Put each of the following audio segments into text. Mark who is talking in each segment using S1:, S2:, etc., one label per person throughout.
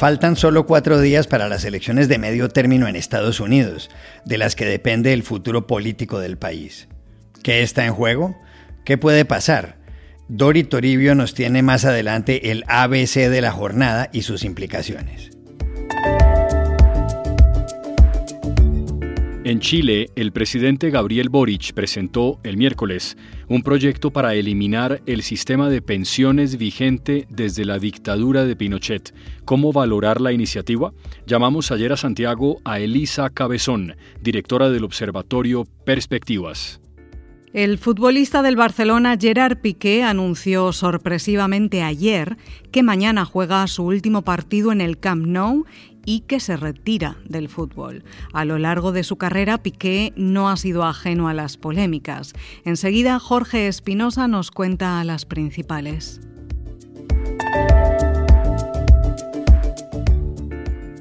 S1: Faltan solo cuatro días para las elecciones de medio término en Estados Unidos, de las que depende el futuro político del país. ¿Qué está en juego? ¿Qué puede pasar? Dori Toribio nos tiene más adelante el ABC de la jornada y sus implicaciones.
S2: En Chile, el presidente Gabriel Boric presentó el miércoles un proyecto para eliminar el sistema de pensiones vigente desde la dictadura de Pinochet. ¿Cómo valorar la iniciativa? Llamamos ayer a Santiago a Elisa Cabezón, directora del Observatorio Perspectivas.
S3: El futbolista del Barcelona Gerard Piqué anunció sorpresivamente ayer que mañana juega su último partido en el Camp Nou y que se retira del fútbol. A lo largo de su carrera, Piqué no ha sido ajeno a las polémicas. Enseguida, Jorge Espinosa nos cuenta las principales.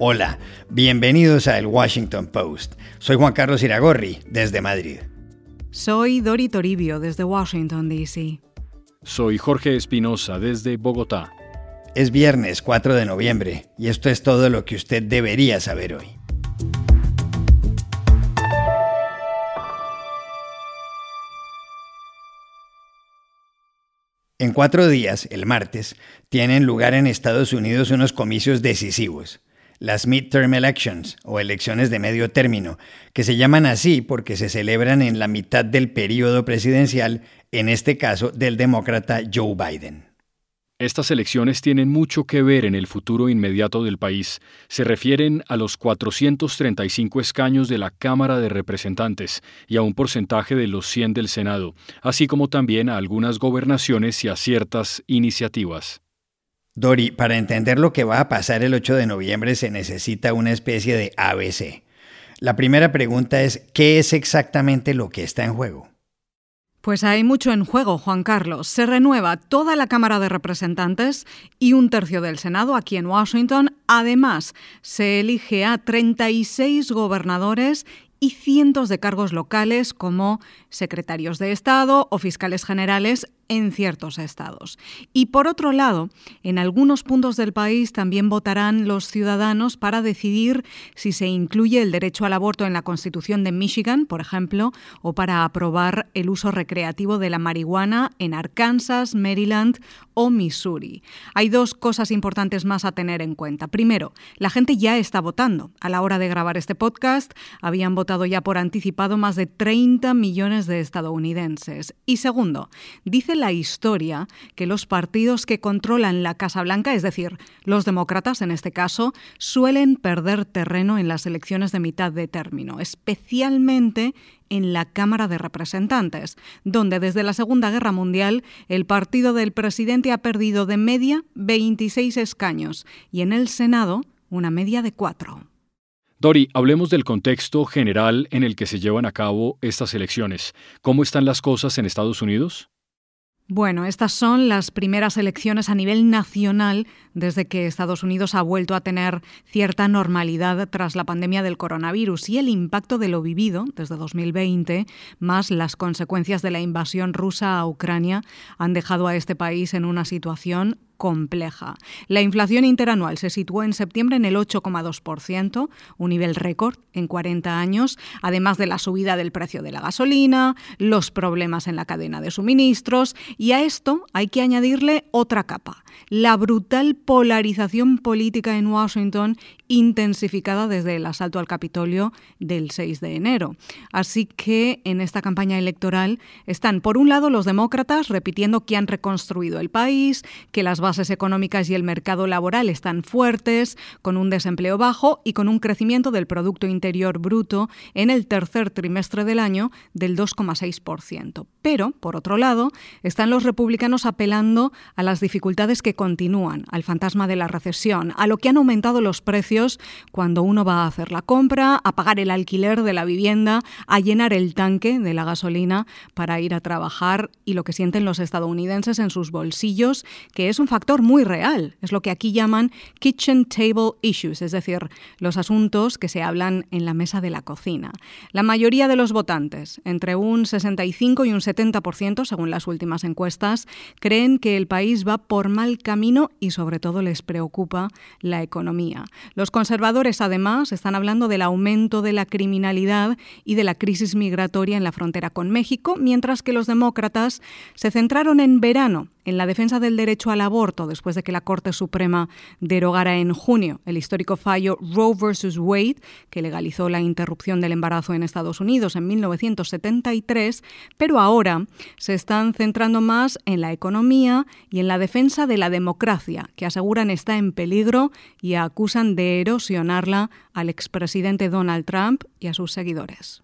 S1: Hola, bienvenidos a El Washington Post. Soy Juan Carlos Iragorri, desde Madrid.
S3: Soy Dori Toribio, desde Washington, D.C.
S2: Soy Jorge Espinosa, desde Bogotá.
S1: Es viernes 4 de noviembre y esto es todo lo que usted debería saber hoy. En cuatro días, el martes, tienen lugar en Estados Unidos unos comicios decisivos, las midterm elections o elecciones de medio término, que se llaman así porque se celebran en la mitad del periodo presidencial, en este caso del demócrata Joe Biden.
S2: Estas elecciones tienen mucho que ver en el futuro inmediato del país. Se refieren a los 435 escaños de la Cámara de Representantes y a un porcentaje de los 100 del Senado, así como también a algunas gobernaciones y a ciertas iniciativas.
S1: Dori, para entender lo que va a pasar el 8 de noviembre se necesita una especie de ABC. La primera pregunta es, ¿qué es exactamente lo que está en juego?
S3: Pues hay mucho en juego, Juan Carlos. Se renueva toda la Cámara de Representantes y un tercio del Senado aquí en Washington. Además, se elige a 36 gobernadores y cientos de cargos locales como secretarios de Estado o fiscales generales en ciertos estados. Y por otro lado, en algunos puntos del país también votarán los ciudadanos para decidir si se incluye el derecho al aborto en la Constitución de Michigan, por ejemplo, o para aprobar el uso recreativo de la marihuana en Arkansas, Maryland o Missouri. Hay dos cosas importantes más a tener en cuenta. Primero, la gente ya está votando. A la hora de grabar este podcast, habían votado ya por anticipado más de 30 millones de estadounidenses. Y segundo, dice la historia que los partidos que controlan la Casa Blanca, es decir, los demócratas en este caso, suelen perder terreno en las elecciones de mitad de término, especialmente en la Cámara de Representantes, donde desde la Segunda Guerra Mundial el partido del presidente ha perdido de media 26 escaños y en el Senado una media de cuatro.
S2: Dori, hablemos del contexto general en el que se llevan a cabo estas elecciones. ¿Cómo están las cosas en Estados Unidos?
S3: Bueno, estas son las primeras elecciones a nivel nacional desde que Estados Unidos ha vuelto a tener cierta normalidad tras la pandemia del coronavirus y el impacto de lo vivido desde 2020, más las consecuencias de la invasión rusa a Ucrania, han dejado a este país en una situación compleja. La inflación interanual se situó en septiembre en el 8,2%, un nivel récord en 40 años, además de la subida del precio de la gasolina, los problemas en la cadena de suministros, y a esto hay que añadirle otra capa, la brutal polarización política en Washington intensificada desde el asalto al Capitolio del 6 de enero. Así que en esta campaña electoral están, por un lado, los demócratas repitiendo que han reconstruido el país, que las económicas y el mercado laboral están fuertes, con un desempleo bajo y con un crecimiento del Producto Interior Bruto en el tercer trimestre del año del 2,6%. Pero, por otro lado, están los republicanos apelando a las dificultades que continúan, al fantasma de la recesión, a lo que han aumentado los precios cuando uno va a hacer la compra, a pagar el alquiler de la vivienda, a llenar el tanque de la gasolina para ir a trabajar y lo que sienten los estadounidenses en sus bolsillos, que es un factor factor muy real. Es lo que aquí llaman kitchen table issues, es decir, los asuntos que se hablan en la mesa de la cocina. La mayoría de los votantes, entre un 65 y un 70%, según las últimas encuestas, creen que el país va por mal camino y sobre todo les preocupa la economía. Los conservadores, además, están hablando del aumento de la criminalidad y de la crisis migratoria en la frontera con México, mientras que los demócratas se centraron en verano en la defensa del derecho al aborto después de que la Corte Suprema derogara en junio el histórico fallo Roe vs. Wade, que legalizó la interrupción del embarazo en Estados Unidos en 1973, pero ahora se están centrando más en la economía y en la defensa de la democracia, que aseguran está en peligro y acusan de erosionarla al expresidente Donald Trump y a sus seguidores.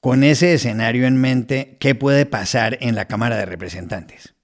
S1: Con ese escenario en mente, ¿qué puede pasar en la Cámara de Representantes?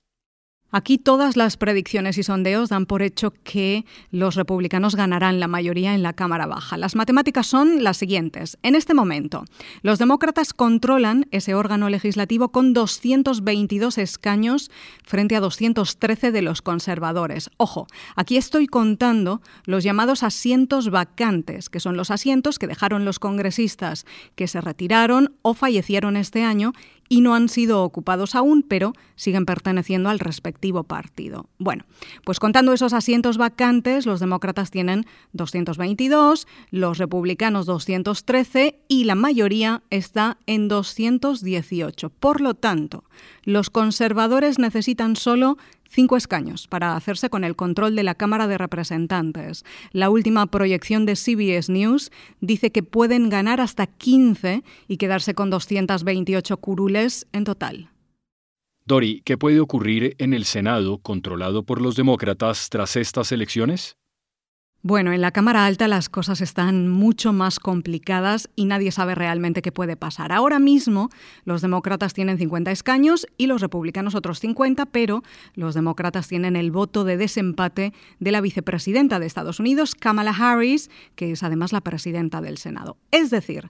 S3: Aquí todas las predicciones y sondeos dan por hecho que los republicanos ganarán la mayoría en la Cámara Baja. Las matemáticas son las siguientes. En este momento, los demócratas controlan ese órgano legislativo con 222 escaños frente a 213 de los conservadores. Ojo, aquí estoy contando los llamados asientos vacantes, que son los asientos que dejaron los congresistas que se retiraron o fallecieron este año y no han sido ocupados aún, pero siguen perteneciendo al respectivo partido. Bueno, pues contando esos asientos vacantes, los demócratas tienen 222, los republicanos 213 y la mayoría está en 218. Por lo tanto, los conservadores necesitan solo cinco escaños para hacerse con el control de la Cámara de Representantes. La última proyección de CBS News dice que pueden ganar hasta 15 y quedarse con 228 curules en total.
S2: Dori, ¿qué puede ocurrir en el Senado controlado por los demócratas tras estas elecciones?
S3: Bueno, en la Cámara Alta las cosas están mucho más complicadas y nadie sabe realmente qué puede pasar. Ahora mismo los demócratas tienen 50 escaños y los republicanos otros 50, pero los demócratas tienen el voto de desempate de la vicepresidenta de Estados Unidos, Kamala Harris, que es además la presidenta del Senado. Es decir,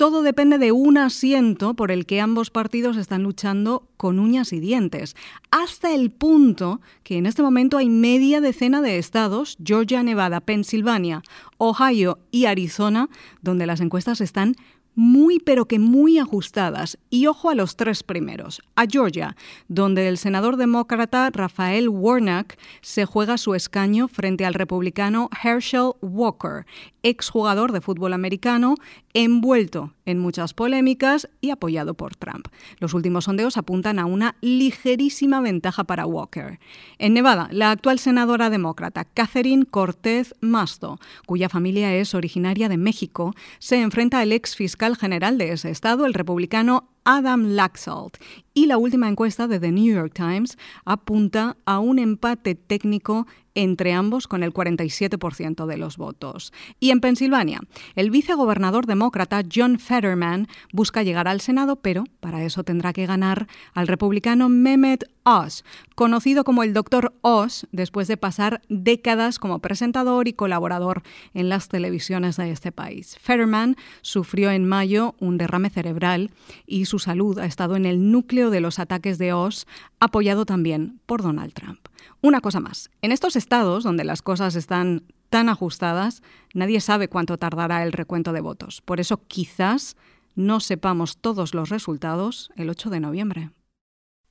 S3: todo depende de un asiento por el que ambos partidos están luchando con uñas y dientes, hasta el punto que en este momento hay media decena de estados, Georgia, Nevada, Pensilvania, Ohio y Arizona, donde las encuestas están muy pero que muy ajustadas. Y ojo a los tres primeros. A Georgia, donde el senador demócrata Rafael Warnock se juega su escaño frente al republicano Herschel Walker, exjugador de fútbol americano, envuelto en muchas polémicas y apoyado por Trump. Los últimos sondeos apuntan a una ligerísima ventaja para Walker. En Nevada, la actual senadora demócrata Catherine Cortez Masto, cuya familia es originaria de México, se enfrenta al ex fiscal general de ese estado, el republicano Adam Laxalt. Y la última encuesta de The New York Times apunta a un empate técnico entre ambos con el 47% de los votos. Y en Pensilvania, el vicegobernador demócrata John Fetterman busca llegar al Senado, pero para eso tendrá que ganar al republicano Mehmet Oz, conocido como el Dr. Oz después de pasar décadas como presentador y colaborador en las televisiones de este país. Fetterman sufrió en mayo un derrame cerebral y su salud ha estado en el núcleo de los ataques de Oz, apoyado también por Donald Trump. Una cosa más, en estos estados donde las cosas están tan ajustadas, nadie sabe cuánto tardará el recuento de votos. Por eso quizás no sepamos todos los resultados el 8 de noviembre.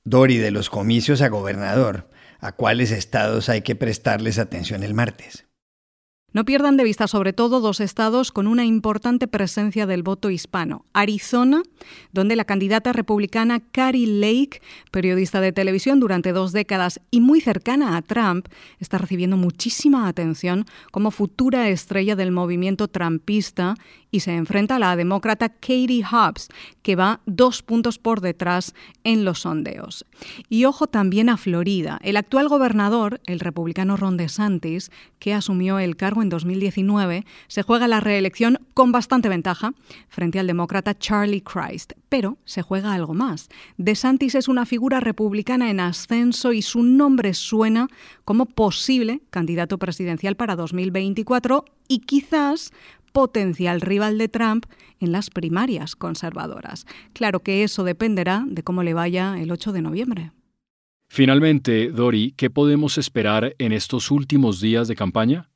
S1: Dori, de los comicios a gobernador, ¿a cuáles estados hay que prestarles atención el martes?
S3: No pierdan de vista sobre todo dos estados con una importante presencia del voto hispano. Arizona, donde la candidata republicana Carrie Lake, periodista de televisión durante dos décadas y muy cercana a Trump, está recibiendo muchísima atención como futura estrella del movimiento trumpista y se enfrenta a la demócrata Katie Hobbs, que va dos puntos por detrás en los sondeos. Y ojo también a Florida. El actual gobernador, el republicano Ron DeSantis, que asumió el cargo en 2019, se juega la reelección con bastante ventaja frente al demócrata Charlie Christ. Pero se juega algo más. DeSantis es una figura republicana en ascenso y su nombre suena como posible candidato presidencial para 2024 y quizás potencial rival de Trump en las primarias conservadoras. Claro que eso dependerá de cómo le vaya el 8 de noviembre.
S2: Finalmente, Dori, ¿qué podemos esperar en estos últimos días de campaña?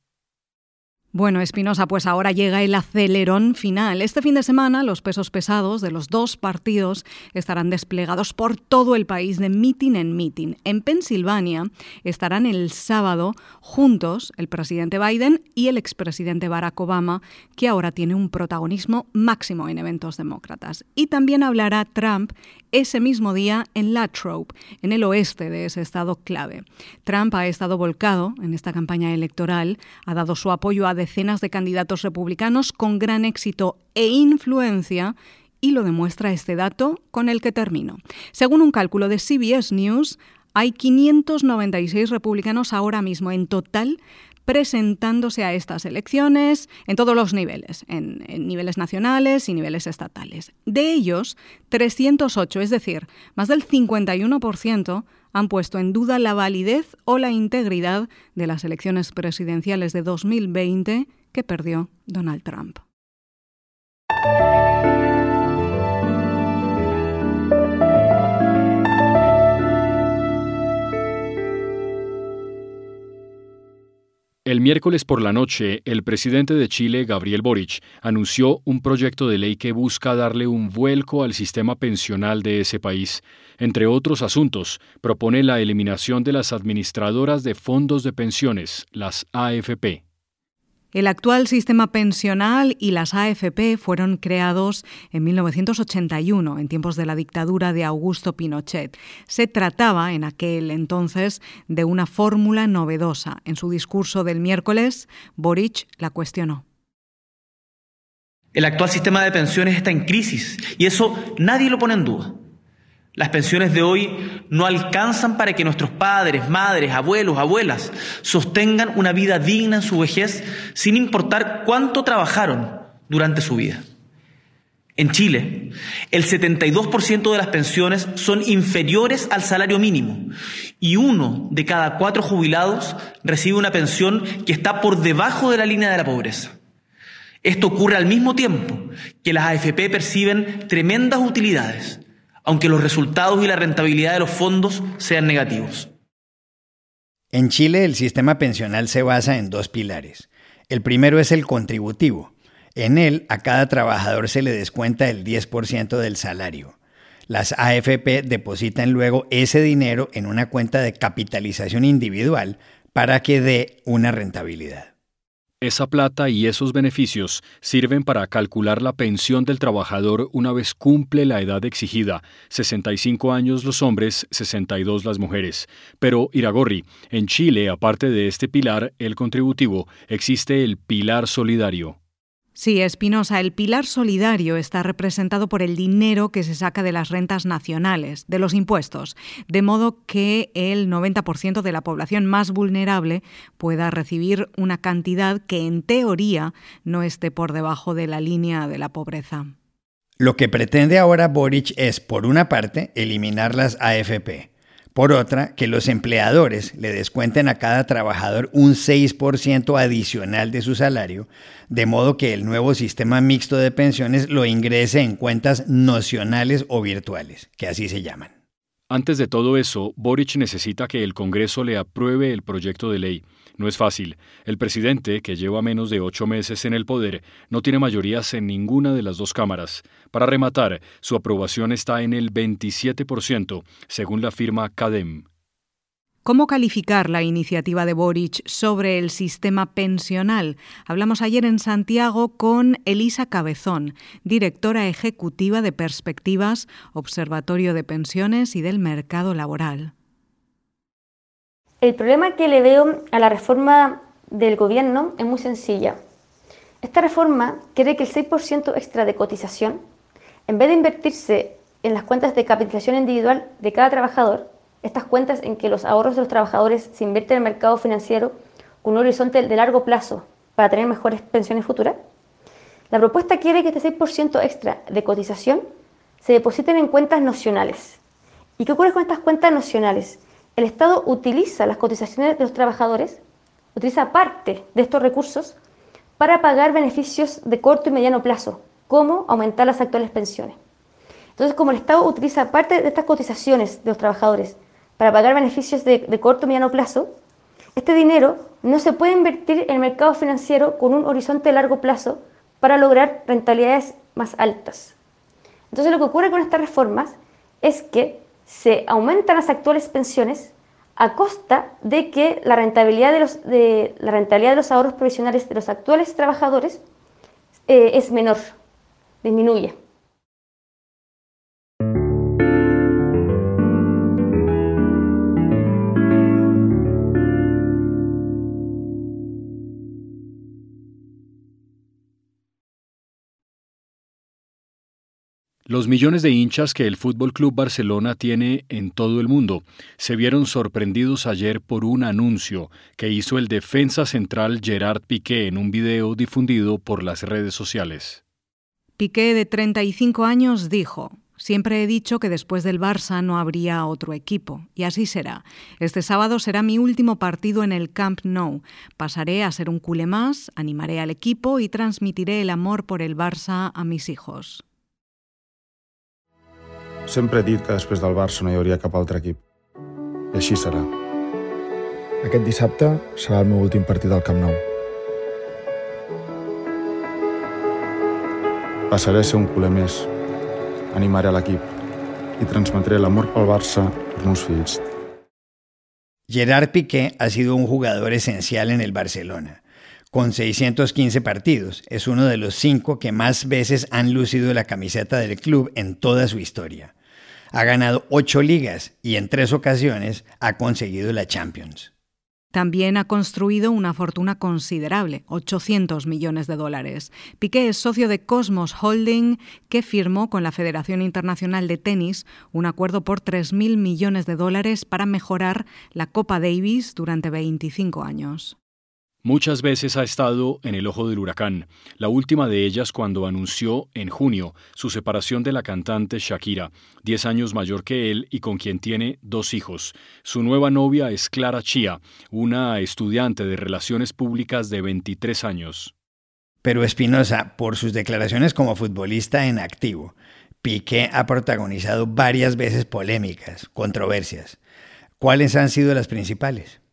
S3: Bueno, Espinosa, pues ahora llega el acelerón final. Este fin de semana los pesos pesados de los dos partidos estarán desplegados por todo el país de meeting en meeting. En Pensilvania estarán el sábado juntos el presidente Biden y el expresidente Barack Obama, que ahora tiene un protagonismo máximo en eventos demócratas. Y también hablará Trump ese mismo día en Latrobe, en el oeste de ese estado clave. Trump ha estado volcado en esta campaña electoral, ha dado su apoyo a decenas de candidatos republicanos con gran éxito e influencia y lo demuestra este dato con el que termino. Según un cálculo de CBS News, hay 596 republicanos ahora mismo en total presentándose a estas elecciones en todos los niveles, en, niveles nacionales y niveles estatales. De ellos, 308, es decir, más del 51%, han puesto en duda la validez o la integridad de las elecciones presidenciales de 2020 que perdió Donald Trump.
S2: El miércoles por la noche, el presidente de Chile, Gabriel Boric, anunció un proyecto de ley que busca darle un vuelco al sistema pensional de ese país. Entre otros asuntos, propone la eliminación de las administradoras de fondos de pensiones, las AFP.
S3: El actual sistema pensional y las AFP fueron creados en 1981, en tiempos de la dictadura de Augusto Pinochet. Se trataba en aquel entonces de una fórmula novedosa. En su discurso del miércoles, Boric la cuestionó.
S4: El actual sistema de pensiones está en crisis y eso nadie lo pone en duda. Las pensiones de hoy no alcanzan para que nuestros padres, madres, abuelos, abuelas sostengan una vida digna en su vejez sin importar cuánto trabajaron durante su vida. En Chile, el 72% de las pensiones son inferiores al salario mínimo y uno de cada cuatro jubilados recibe una pensión que está por debajo de la línea de la pobreza. Esto ocurre al mismo tiempo que las AFP perciben tremendas utilidades aunque los resultados y la rentabilidad de los fondos sean negativos.
S1: En Chile el sistema pensional se basa en dos pilares. El primero es el contributivo. En él a cada trabajador se le descuenta el 10% del salario. Las AFP depositan luego ese dinero en una cuenta de capitalización individual para que dé una rentabilidad.
S2: Esa plata y esos beneficios sirven para calcular la pensión del trabajador una vez cumple la edad exigida, 65 años los hombres, 62 las mujeres. Pero, Iragorri, en Chile, aparte de este pilar, el contributivo, existe el pilar solidario.
S3: Sí, Espinosa, el pilar solidario está representado por el dinero que se saca de las rentas nacionales, de los impuestos, de modo que el 90% de la población más vulnerable pueda recibir una cantidad que en teoría no esté por debajo de la línea de la pobreza.
S1: Lo que pretende ahora Boric es, por una parte, eliminar las AFP por otra, que los empleadores le descuenten a cada trabajador un 6% adicional de su salario, de modo que el nuevo sistema mixto de pensiones lo ingrese en cuentas nocionales o virtuales, que así se llaman.
S2: Antes de todo eso, Boric necesita que el Congreso le apruebe el proyecto de ley. No es fácil. El presidente, que lleva menos de ocho meses en el poder, no tiene mayorías en ninguna de las dos cámaras. Para rematar, su aprobación está en el 27%, según la firma CADEM.
S3: ¿Cómo calificar la iniciativa de Boric sobre el sistema pensional? Hablamos ayer en Santiago con Elisa Cabezón, directora ejecutiva de Perspectivas, Observatorio de Pensiones y del Mercado Laboral.
S5: El problema que le veo a la reforma del gobierno es muy sencilla. Esta reforma quiere que el 6% extra de cotización, en vez de invertirse en las cuentas de capitalización individual de cada trabajador, estas cuentas en que los ahorros de los trabajadores se invierten en el mercado financiero con un horizonte de largo plazo para tener mejores pensiones futuras, la propuesta quiere que este 6% extra de cotización se depositen en cuentas nacionales. ¿Y qué ocurre con estas cuentas nacionales? el Estado utiliza las cotizaciones de los trabajadores, utiliza parte de estos recursos para pagar beneficios de corto y mediano plazo, como aumentar las actuales pensiones. Entonces, como el Estado utiliza parte de estas cotizaciones de los trabajadores para pagar beneficios de, corto y mediano plazo, este dinero no se puede invertir en el mercado financiero con un horizonte de largo plazo para lograr rentabilidades más altas. Entonces lo que ocurre con estas reformas es que se aumentan las actuales pensiones a costa de que la rentabilidad de los, de, la rentabilidad de los ahorros provisionales de los actuales trabajadores eh, es menor, disminuye.
S2: Los millones de hinchas que el Fútbol Club Barcelona tiene en todo el mundo se vieron sorprendidos ayer por un anuncio que hizo el defensa central Gerard Piqué en un video difundido por las redes sociales.
S3: Piqué, de 35 años, dijo: Siempre he dicho que después del Barça no habría otro equipo, y así será. Este sábado será mi último partido en el Camp Nou. Pasaré a ser un culé más, animaré al equipo y transmitiré el amor por el Barça a mis hijos.
S6: Sempre he dit que després del Barça no hi hauria cap altre equip. I així serà.
S7: Aquest dissabte serà el meu últim partit al Camp Nou.
S6: Passaré a ser un culer més. Animaré l'equip y transmetré el amor pel Barça als meus fills.
S1: Gerard Piqué ha sido un jugador esencial en el Barcelona. Con 615 partidos, es uno de los cinco que más veces han lucido la camiseta del club en toda su historia. Ha ganado ocho ligas y en tres ocasiones ha conseguido la Champions.
S3: También ha construido una fortuna considerable, 800 millones de dólares. Piqué es socio de Cosmos Holding, que firmó con la Federación Internacional de Tenis un acuerdo por 3.000 millones de dólares para mejorar la Copa Davis durante 25 años.
S2: Muchas veces ha estado en el ojo del huracán, la última de ellas cuando anunció en junio su separación de la cantante Shakira, 10 años mayor que él y con quien tiene dos hijos. Su nueva novia es Clara Chia, una estudiante de relaciones públicas de 23 años.
S1: Pero Espinosa, por sus declaraciones como futbolista en activo, Piqué ha protagonizado varias veces polémicas, controversias. ¿Cuáles han sido las principales?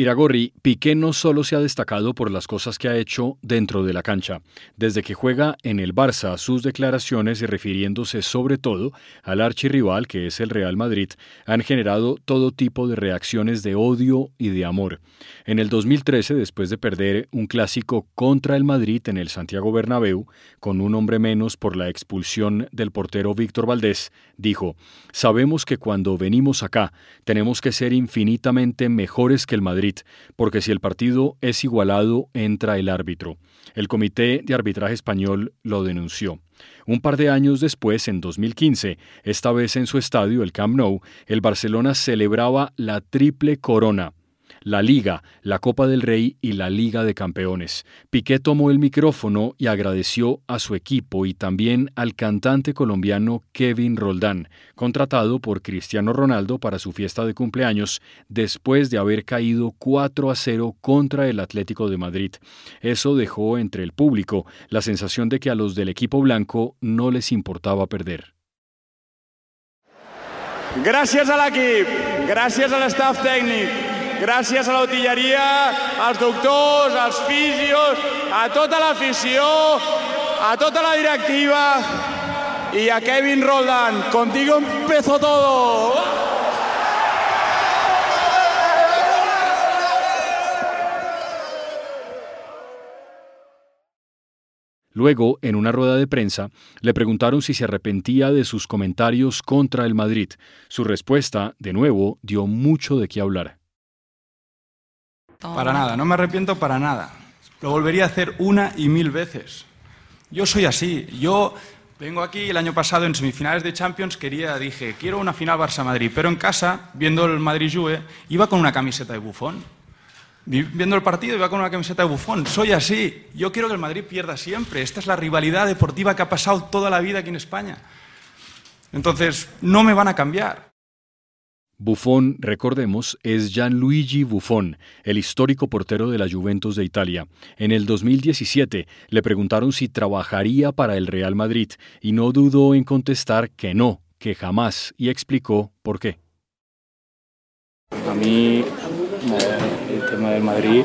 S2: Iragorri, Piqué no solo se ha destacado por las cosas que ha hecho dentro de la cancha. Desde que juega en el Barça, sus declaraciones y refiriéndose sobre todo al archirrival que es el Real Madrid, han generado todo tipo de reacciones de odio y de amor. En el 2013, después de perder un clásico contra el Madrid en el Santiago Bernabéu, con un hombre menos por la expulsión del portero Víctor Valdés, dijo: "Sabemos que cuando venimos acá tenemos que ser infinitamente mejores que el Madrid porque si el partido es igualado, entra el árbitro. El Comité de Arbitraje Español lo denunció. Un par de años después, en 2015, esta vez en su estadio, el Camp Nou, el Barcelona celebraba la triple corona la Liga, la Copa del Rey y la Liga de Campeones. Piqué tomó el micrófono y agradeció a su equipo y también al cantante colombiano Kevin Roldán, contratado por Cristiano Ronaldo para su fiesta de cumpleaños después de haber caído 4 a 0 contra el Atlético de Madrid. Eso dejó entre el público la sensación de que a los del equipo blanco no les importaba perder.
S8: Gracias al equipo, gracias al staff técnico, gràcies a l'utilleria, als doctors, als fisios, a tota l'afició, a tota la directiva i a Kevin Roldán. Contigo empezó todo.
S2: Luego, en una rueda de prensa, le preguntaron si se arrepentía de sus comentarios contra el Madrid. Su respuesta, de nuevo, dio mucho de qué hablar.
S6: Para nada, no me arrepiento para nada. Lo volvería a hacer una y mil veces. Yo soy así. Yo vengo aquí el año pasado en semifinales de Champions, quería, dije, quiero una final Barça-Madrid, pero en casa, viendo el Madrid-Juve, iba con una camiseta de bufón. Viendo el partido iba con una camiseta de bufón. Soy así. Yo quiero que el Madrid pierda siempre. Esta es la rivalidad deportiva que ha pasado toda la vida aquí en España. Entonces, no me van a cambiar.
S2: Buffon, recordemos, es Gianluigi Buffon, el histórico portero de la Juventus de Italia. En el 2017 le preguntaron si trabajaría para el Real Madrid y no dudó en contestar que no, que jamás, y explicó por qué.
S9: A mí el tema del Madrid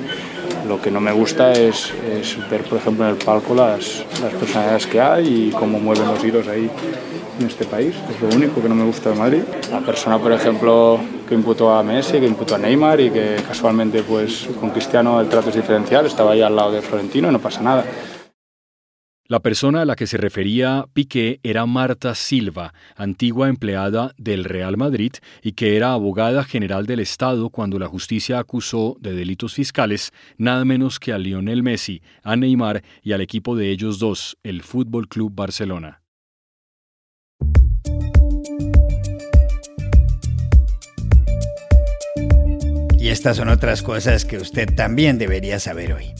S9: lo que no me gusta es, ver, por ejemplo, en el palco las, las personalidades que hay y cómo mueven los hilos ahí en este país. Es lo único que no me gusta de Madrid. La persona, por ejemplo, que imputó a Messi, que imputó a Neymar y que casualmente pues, con Cristiano el trato es diferencial, estaba ahí al lado de Florentino y no pasa nada.
S2: La persona a la que se refería Piqué era Marta Silva, antigua empleada del Real Madrid y que era abogada general del Estado cuando la justicia acusó de delitos fiscales nada menos que a Lionel Messi, a Neymar y al equipo de ellos dos, el Fútbol Club Barcelona.
S1: Y estas son otras cosas que usted también debería saber hoy.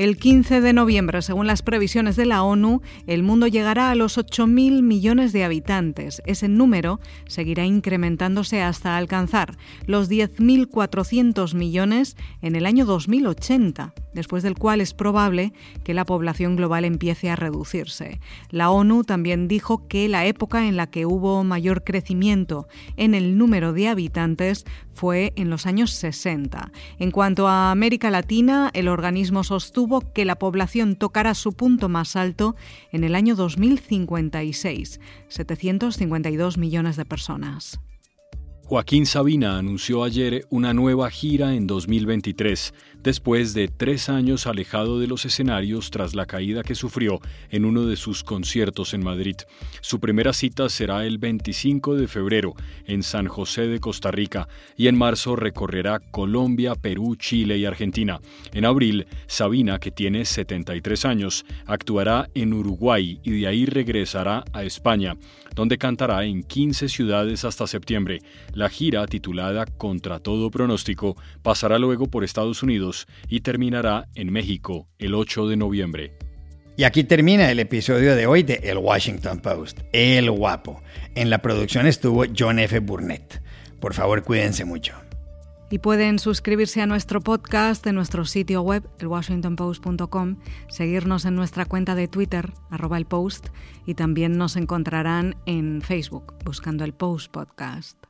S3: El 15 de noviembre, según las previsiones de la ONU, el mundo llegará a los 8.000 millones de habitantes. Ese número seguirá incrementándose hasta alcanzar los 10.400 millones en el año 2080, después del cual es probable que la población global empiece a reducirse. La ONU también dijo que la época en la que hubo mayor crecimiento en el número de habitantes fue en los años 60. En cuanto a América Latina, el organismo sostuvo que la población tocará su punto más alto en el año 2056, 752 millones de personas.
S2: Joaquín Sabina anunció ayer una nueva gira en 2023 después de tres años alejado de los escenarios tras la caída que sufrió en uno de sus conciertos en Madrid. Su primera cita será el 25 de febrero en San José de Costa Rica y en marzo recorrerá Colombia, Perú, Chile y Argentina. En abril, Sabina, que tiene 73 años, actuará en Uruguay y de ahí regresará a España, donde cantará en 15 ciudades hasta septiembre. La gira, titulada Contra todo pronóstico, pasará luego por Estados Unidos y terminará en México el 8 de noviembre.
S1: Y aquí termina el episodio de hoy de El Washington Post, El Guapo. En la producción estuvo John F. Burnett. Por favor, cuídense mucho.
S3: Y pueden suscribirse a nuestro podcast en nuestro sitio web, elwashingtonpost.com, seguirnos en nuestra cuenta de Twitter, arroba el post, y también nos encontrarán en Facebook, buscando el Post Podcast.